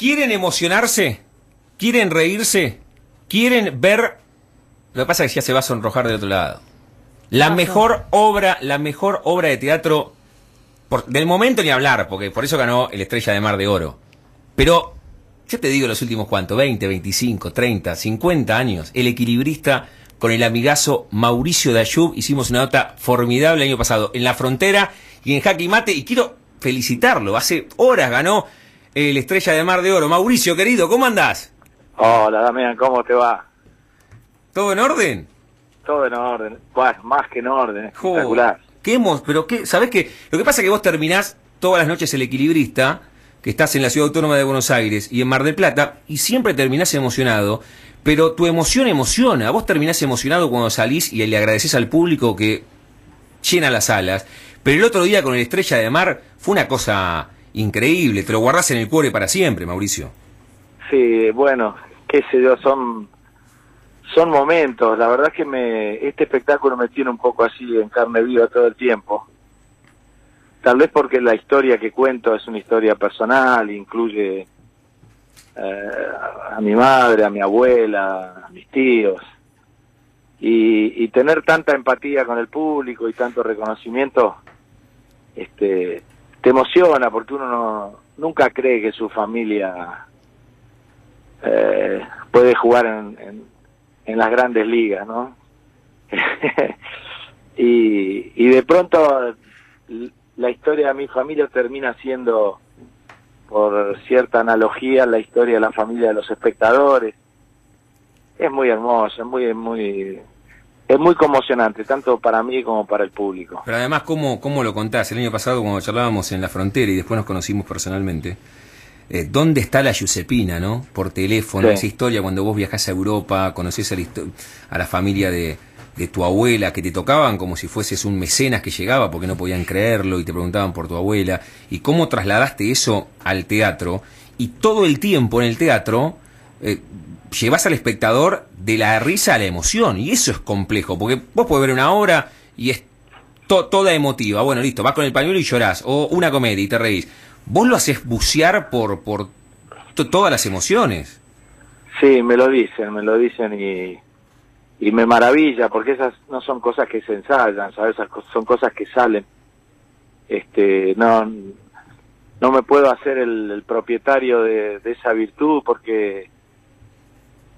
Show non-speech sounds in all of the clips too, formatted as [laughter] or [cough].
¿Quieren emocionarse? ¿Quieren reírse? ¿Quieren ver? Lo que pasa es que ya se va a sonrojar del otro lado. La mejor obra, la mejor obra de teatro por- del momento ni hablar, porque por eso ganó el Estrella de Mar de Oro. Pero yo te digo los últimos cuántos, 20, 25, 30, 50 años, el equilibrista con el amigazo Mauricio Dayub hicimos una nota formidable el año pasado en La Frontera y en Jaque y Mate y quiero felicitarlo, hace horas ganó el Estrella de Mar de Oro. Mauricio, querido, ¿cómo andás? Hola, Damián, ¿cómo te va? ¿Todo en orden? Todo en orden. Bueno, más que en orden, espectacular. ¿Qué hemos, pero qué, ¿sabés qué? Lo que pasa es que vos terminás todas las noches el equilibrista, que estás en la Ciudad Autónoma de Buenos Aires y en Mar del Plata, y siempre terminás emocionado, pero tu emoción emociona. Vos terminás emocionado cuando salís y le agradeces al público que llena las salas. Pero el otro día con el Estrella de Mar fue una cosa increíble. Te lo guardás en el cuore para siempre, Mauricio. Sí, bueno, qué sé yo, son son momentos. La verdad es que me este espectáculo me tiene un poco así en carne viva todo el tiempo. Tal vez porque la historia que cuento es una historia personal, incluye eh, a mi madre, a mi abuela, a mis tíos. Y, y tener tanta empatía con el público y tanto reconocimiento, este, te emociona porque uno no, nunca cree que su familia eh, puede jugar en, en, en las grandes ligas, ¿no? [laughs] y, y de pronto la historia de mi familia termina siendo, por cierta analogía, la historia de la familia de los espectadores. Es muy hermoso, es muy, muy, es muy conmocionante, tanto para mí como para el público. Pero además, ¿cómo, ¿cómo lo contás? El año pasado, cuando charlábamos en la frontera y después nos conocimos personalmente, eh, ¿dónde está la Giuseppina, no? Por teléfono, Sí. esa historia cuando vos viajás a Europa, conocés a la, histo- a la familia de, de tu abuela, que te tocaban como si fueses un mecenas que llegaba porque no podían creerlo y te preguntaban por tu abuela, y cómo trasladaste eso al teatro, y todo el tiempo en el teatro eh, llevas al espectador de la risa a la emoción, y eso es complejo, porque vos podés ver una obra y es to- toda emotiva. Bueno, listo, vas con el pañuelo y llorás. O una comedia y te reís. Vos lo haces bucear por, por to- todas las emociones. Sí, me lo dicen, me lo dicen y, y me maravilla porque esas no son cosas que se ensayan, ¿sabes? Son cosas que salen. Este, no, no me puedo hacer el, propietario de esa virtud porque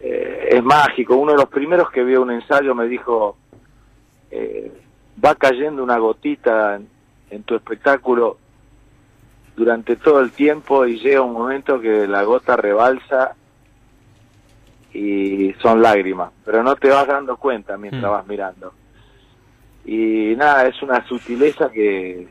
eh, es mágico. Uno de los primeros que vio un ensayo me dijo, eh, va cayendo una gotita en, en tu espectáculo durante todo el tiempo y llega un momento que la gota rebalsa y son lágrimas, pero no te vas dando cuenta mientras Mm. vas mirando. Y nada, es una sutileza que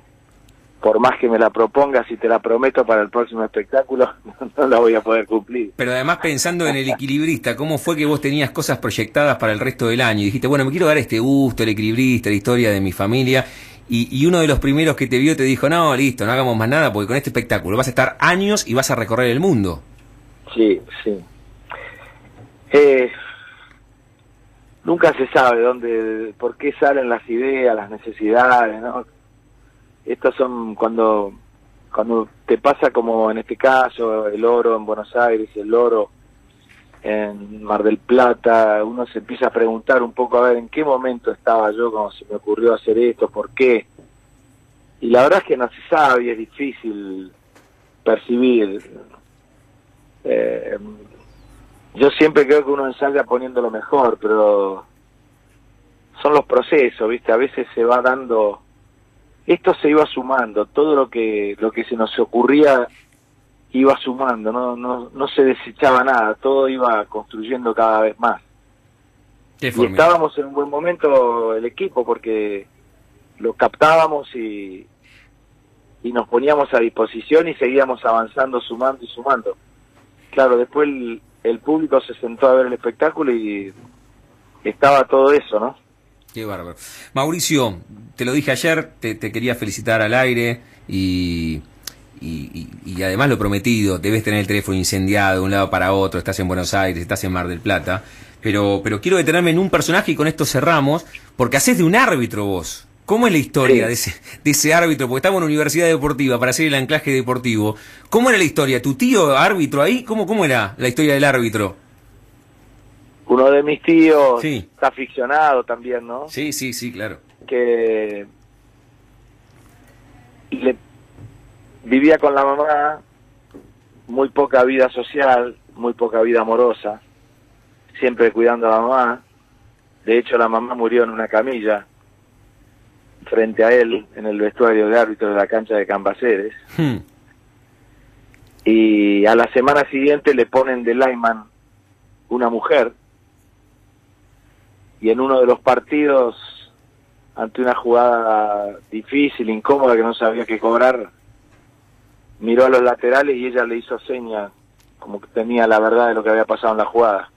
por más que me la propongas y te la prometo para el próximo espectáculo, [laughs] no la voy a poder cumplir. Pero además pensando en el equilibrista, ¿cómo fue que vos tenías cosas proyectadas para el resto del año? Y dijiste, bueno, me quiero dar este gusto, el equilibrista, la historia de mi familia. Y, y uno de los primeros que te vio te dijo, no, listo, no hagamos más nada porque con este espectáculo vas a estar años y vas a recorrer el mundo. Sí, sí. Eh, nunca se sabe dónde, por qué salen las ideas, las necesidades, ¿no? Estos son cuando, cuando te pasa como en este caso, el oro en Buenos Aires, el oro en Mar del Plata, uno se empieza a preguntar un poco a ver en qué momento estaba yo cuando se me ocurrió hacer esto, por qué. Y la verdad es que no se sabe y es difícil percibir. Eh, yo siempre creo que uno ensaya poniendo lo mejor, pero son los procesos, ¿viste? A veces se va dando esto se iba sumando, todo lo que lo que se nos ocurría iba sumando, no no no se desechaba nada, todo iba construyendo cada vez más. Qué Y formidable. estábamos en un buen momento el equipo porque lo captábamos y y nos poníamos a disposición y seguíamos avanzando, sumando y sumando. Claro, después el, el público se sentó a ver el espectáculo y estaba todo eso, ¿no? Qué bárbaro. Mauricio, te lo dije ayer, te, te quería felicitar al aire y, y, y- y además lo prometido, debes tener el teléfono incendiado de un lado para otro, estás en Buenos Aires, estás en Mar del Plata, pero, pero quiero detenerme en un personaje y con esto cerramos, porque haces de un árbitro vos. ¿Cómo es la historia de, ese, de ese árbitro? Porque estamos en una universidad deportiva para hacer el anclaje deportivo. ¿Cómo era la historia? ¿Tu tío árbitro ahí? ¿Cómo, cómo era la historia del árbitro? Uno de mis tíos está aficionado también, ¿no? Sí, sí, sí, claro. Que le, vivía con la mamá, muy poca vida social, muy poca vida amorosa, siempre cuidando a la mamá. De hecho, la mamá murió en una camilla frente a él en el vestuario de árbitro de la cancha de Cambaceres. Hmm. Y a la semana siguiente le ponen de Lyman una mujer. Y en uno de los partidos, ante una jugada difícil, incómoda, que no sabía qué cobrar, miró a los laterales y ella le hizo seña como que tenía la verdad de lo que había pasado en la jugada.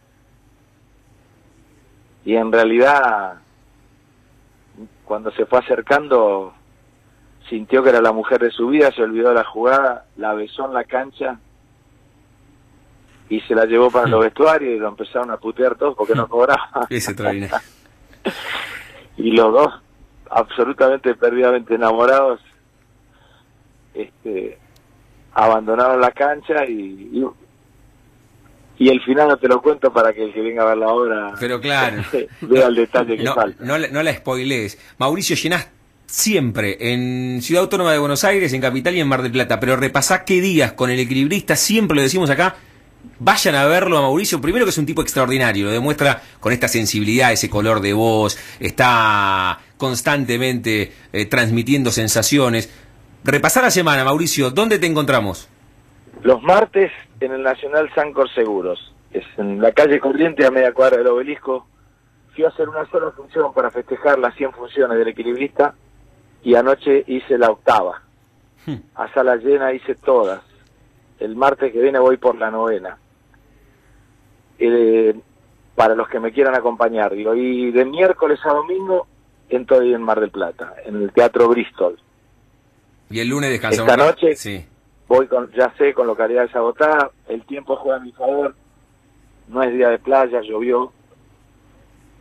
Y en realidad, cuando se fue acercando, sintió que era la mujer de su vida, se olvidó de la jugada, la besó en la cancha y se la llevó para los [laughs] vestuarios y lo empezaron a putear todos porque no cobraba. [laughs] [laughs] y los dos, absolutamente perdidamente enamorados, este, abandonaron la cancha y, y, el final no te lo cuento para que el que venga a ver la obra Pero claro. vea el detalle que no, falta. No, no la spoilees. Mauricio, llenás siempre en Ciudad Autónoma de Buenos Aires, en Capital y en Mar del Plata, pero repasá qué días con el equilibrista, siempre lo decimos acá, vayan a verlo a Mauricio, primero que es un tipo extraordinario, lo demuestra con esta sensibilidad, ese color de voz, está constantemente eh, transmitiendo sensaciones. Repasar la semana, Mauricio, ¿dónde te encontramos? Los martes en el Nacional Sancor Seguros. Es en la calle Corriente a media cuadra del obelisco. Fui a hacer una sola función para festejar las 100 funciones del equilibrista y anoche hice la octava. Hmm. A sala llena hice todas. El martes que viene voy por la novena. Eh, para los que me quieran acompañar. Digo, y de miércoles a domingo estoy en Mar del Plata, en el Teatro Bristol. Y el lunes descansamos. Esta noche sí. voy con, ya sé, con localidades agotadas, el tiempo juega a mi favor, no es día de playa, llovió,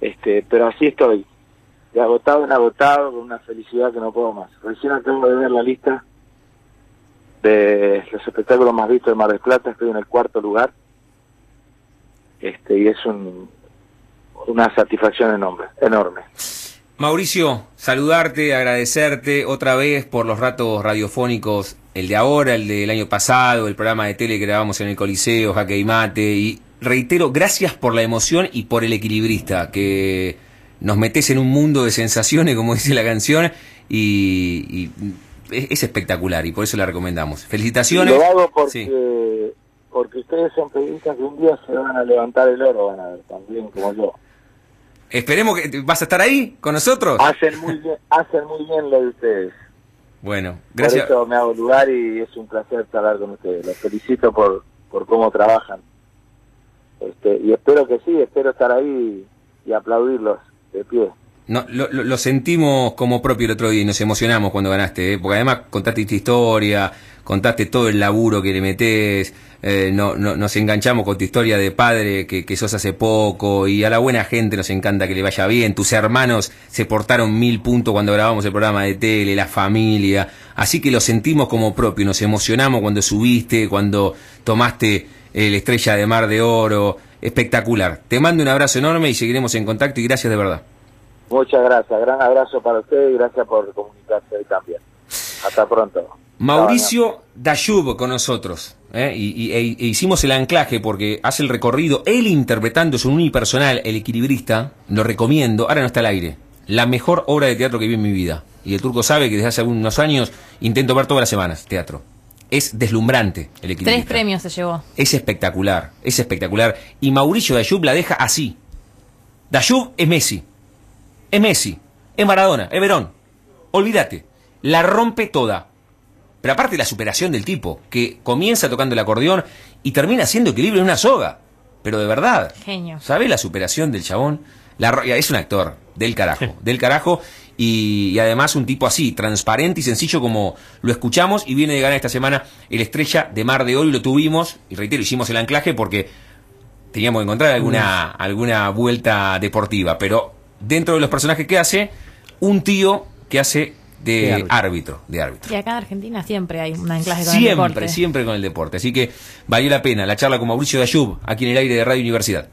este, pero así estoy, de agotado en agotado, con una felicidad que no puedo más. Recién acabo de ver la lista de los espectáculos más vistos de Mar del Plata, estoy en el cuarto lugar, este, y es un, una satisfacción enorme. enorme. Mauricio, saludarte, agradecerte otra vez por los ratos radiofónicos, el de ahora, el del año pasado, el programa de tele que grabamos en el Coliseo, Jaque y Mate, y reitero, gracias por la emoción y por el equilibrista, que nos metes en un mundo de sensaciones, como dice la canción, y, es, espectacular y por eso la recomendamos. Felicitaciones. Lo hago porque, porque ustedes son periodistas que un día se van a levantar el oro, van a ver, también como yo. Esperemos que vas a estar ahí con nosotros. Hacen muy bien, [laughs] hacen muy bien lo de ustedes. Bueno, gracias. Por eso me hago lugar y es un placer hablar con ustedes. Los felicito por, por cómo trabajan. Este, y espero que sí, espero estar ahí y aplaudirlos de pie. No, lo, sentimos como propio el otro día y nos emocionamos cuando ganaste, ¿eh? porque además contaste esta historia, contaste todo el laburo que le metés, eh, no, no, nos enganchamos con tu historia de padre que, que sos hace poco y a la buena gente nos encanta que le vaya bien, tus hermanos se portaron mil puntos cuando grabamos el programa de tele, la familia, así que lo sentimos como propio, nos emocionamos cuando subiste, cuando tomaste el estrella de mar de oro, espectacular. Te mando un abrazo enorme y seguiremos en contacto y gracias de verdad. Muchas gracias, gran abrazo para usted y gracias por comunicarse también. Hasta pronto. Mauricio Dayub con nosotros. ¿eh? Y, e, e hicimos el anclaje porque hace el recorrido, él interpretando su unipersonal, El Equilibrista, lo recomiendo, ahora no está al aire. La mejor obra de teatro que vi en mi vida. Y el turco sabe que desde hace algunos años intento ver todas las semanas teatro. Es deslumbrante el equilibrista. Tres premios se llevó. Es espectacular, es espectacular. Y Mauricio Dayub la deja así. Dayub es Messi es Messi, es Maradona, es Verón. Olvídate, la rompe toda. Pero aparte la superación del tipo, que comienza tocando el acordeón y termina haciendo equilibrio en una soga. Pero de verdad. Genio. ¿Sabes la superación del chabón? La, es un actor del carajo, del carajo. Y, además un tipo así, transparente y sencillo como lo escuchamos y viene de ganar esta semana el Estrella de Mar de Oro y lo tuvimos, y reitero, hicimos el anclaje porque teníamos que encontrar alguna, alguna vuelta deportiva, pero dentro de los personajes que hace, un tío que hace de, árbitro. de árbitro. Y acá en Argentina siempre hay un anclaje con siempre, el deporte. Siempre con el deporte. Así que valió la pena la charla con Mauricio Dayub, aquí en el aire de Radio Universidad.